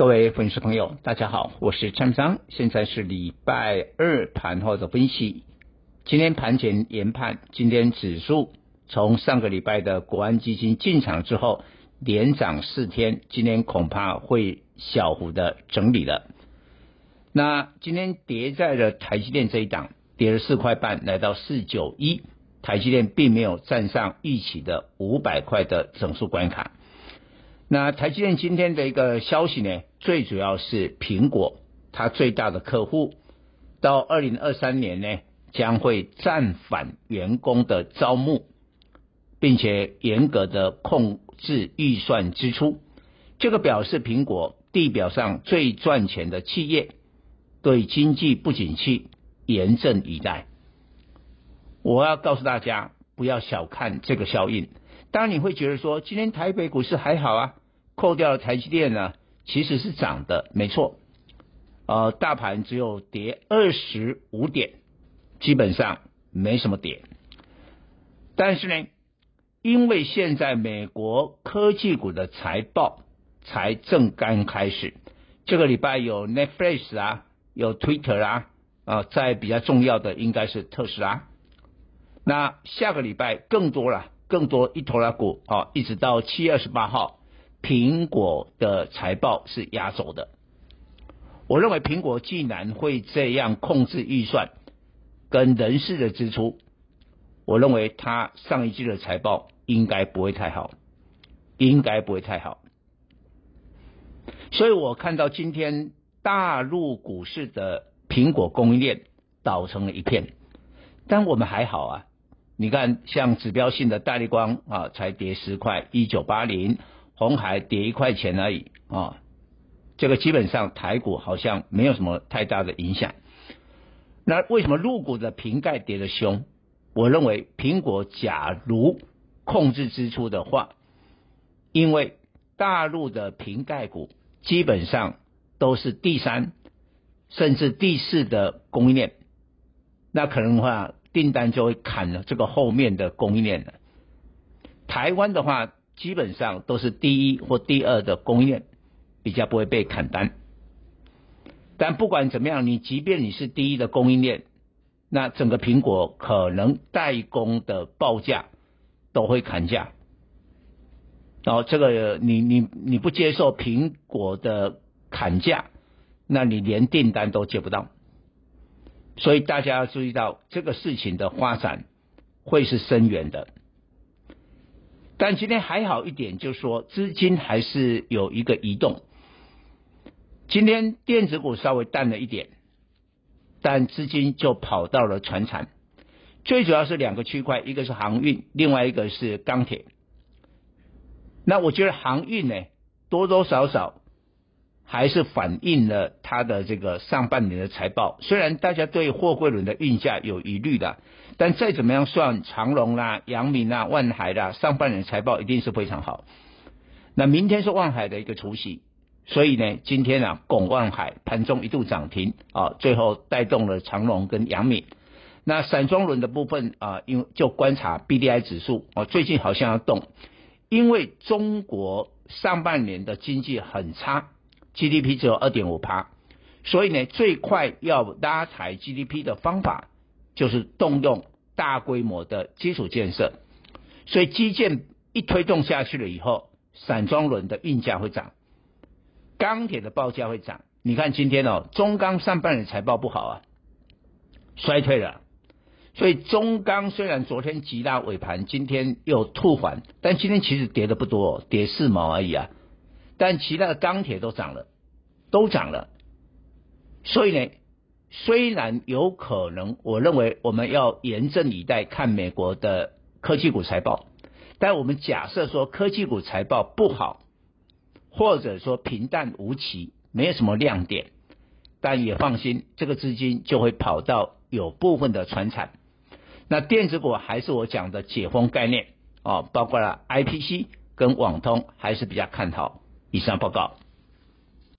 各位粉丝朋友，大家好，我是蔡明彰，现在是礼拜二盘后的分析。今天盘前研判，今天指数从上个礼拜的国安基金进场之后，连涨四天，今天恐怕会小幅的整理了。那今天跌在了台积电这一档，跌了四块半，来到四九一，台积电并没有站上预期的五百块的整数关卡。那台积电今天的一个消息呢，最主要是苹果，它最大的客户，到二零二三年呢，将会暂缓员工的招募，并且严格的控制预算支出。这个表示苹果地表上最赚钱的企业，对经济不景气严阵以待。我要告诉大家，不要小看这个效应。当然你会觉得说，今天台北股市还好啊。扣掉了台积电呢，其实是涨的，没错。呃，大盘只有跌二十五点，基本上没什么跌。但是呢，因为现在美国科技股的财报才正刚开始，这个礼拜有 Netflix 啊，有 Twitter 啊，啊、在比较重要的应该是特斯拉。那下个礼拜更多了，更多一头拉股啊，一直到七月二十八号。苹果的财报是压轴的，我认为苹果既然会这样控制预算跟人事的支出，我认为它上一季的财报应该不会太好，应该不会太好。所以我看到今天大陆股市的苹果供应链倒成了一片，但我们还好啊，你看像指标性的大立光啊，才跌十块一九八零。红海跌一块钱而已啊，这个基本上台股好像没有什么太大的影响。那为什么入股的瓶盖跌得凶？我认为苹果假如控制支出的话，因为大陆的瓶盖股基本上都是第三甚至第四的供应链，那可能的话订单就会砍了这个后面的供应链了。台湾的话。基本上都是第一或第二的供应链，比较不会被砍单。但不管怎么样，你即便你是第一的供应链，那整个苹果可能代工的报价都会砍价。然后这个你你你不接受苹果的砍价，那你连订单都接不到。所以大家要注意到这个事情的发展会是深远的。但今天还好一点，就是说资金还是有一个移动。今天电子股稍微淡了一点，但资金就跑到了船产。最主要是两个区块，一个是航运，另外一个是钢铁。那我觉得航运呢，多多少少。还是反映了它的这个上半年的财报，虽然大家对货柜轮的运价有疑虑的，但再怎么样算，长荣啦、阳明啦、万海啦，上半年财报一定是非常好。那明天是万海的一个除夕，所以呢，今天啊，拱万海盘中一度涨停啊，最后带动了长荣跟阳明。那散装轮的部分啊，因为就观察 BDI 指数啊，最近好像要动，因为中国上半年的经济很差。GDP 只有二点五趴，所以呢，最快要拉抬 GDP 的方法就是动用大规模的基础建设。所以基建一推动下去了以后，散装轮的运价会涨，钢铁的报价会涨。你看今天哦，中钢上半年财报不好啊，衰退了。所以中钢虽然昨天急拉尾盘，今天又吐缓，但今天其实跌的不多，跌四毛而已啊。但其他的钢铁都涨了，都涨了，所以呢，虽然有可能，我认为我们要严阵以待，看美国的科技股财报。但我们假设说科技股财报不好，或者说平淡无奇，没有什么亮点，但也放心，这个资金就会跑到有部分的船产。那电子股还是我讲的解封概念啊，包括了 IPC 跟网通，还是比较看好。以上报告。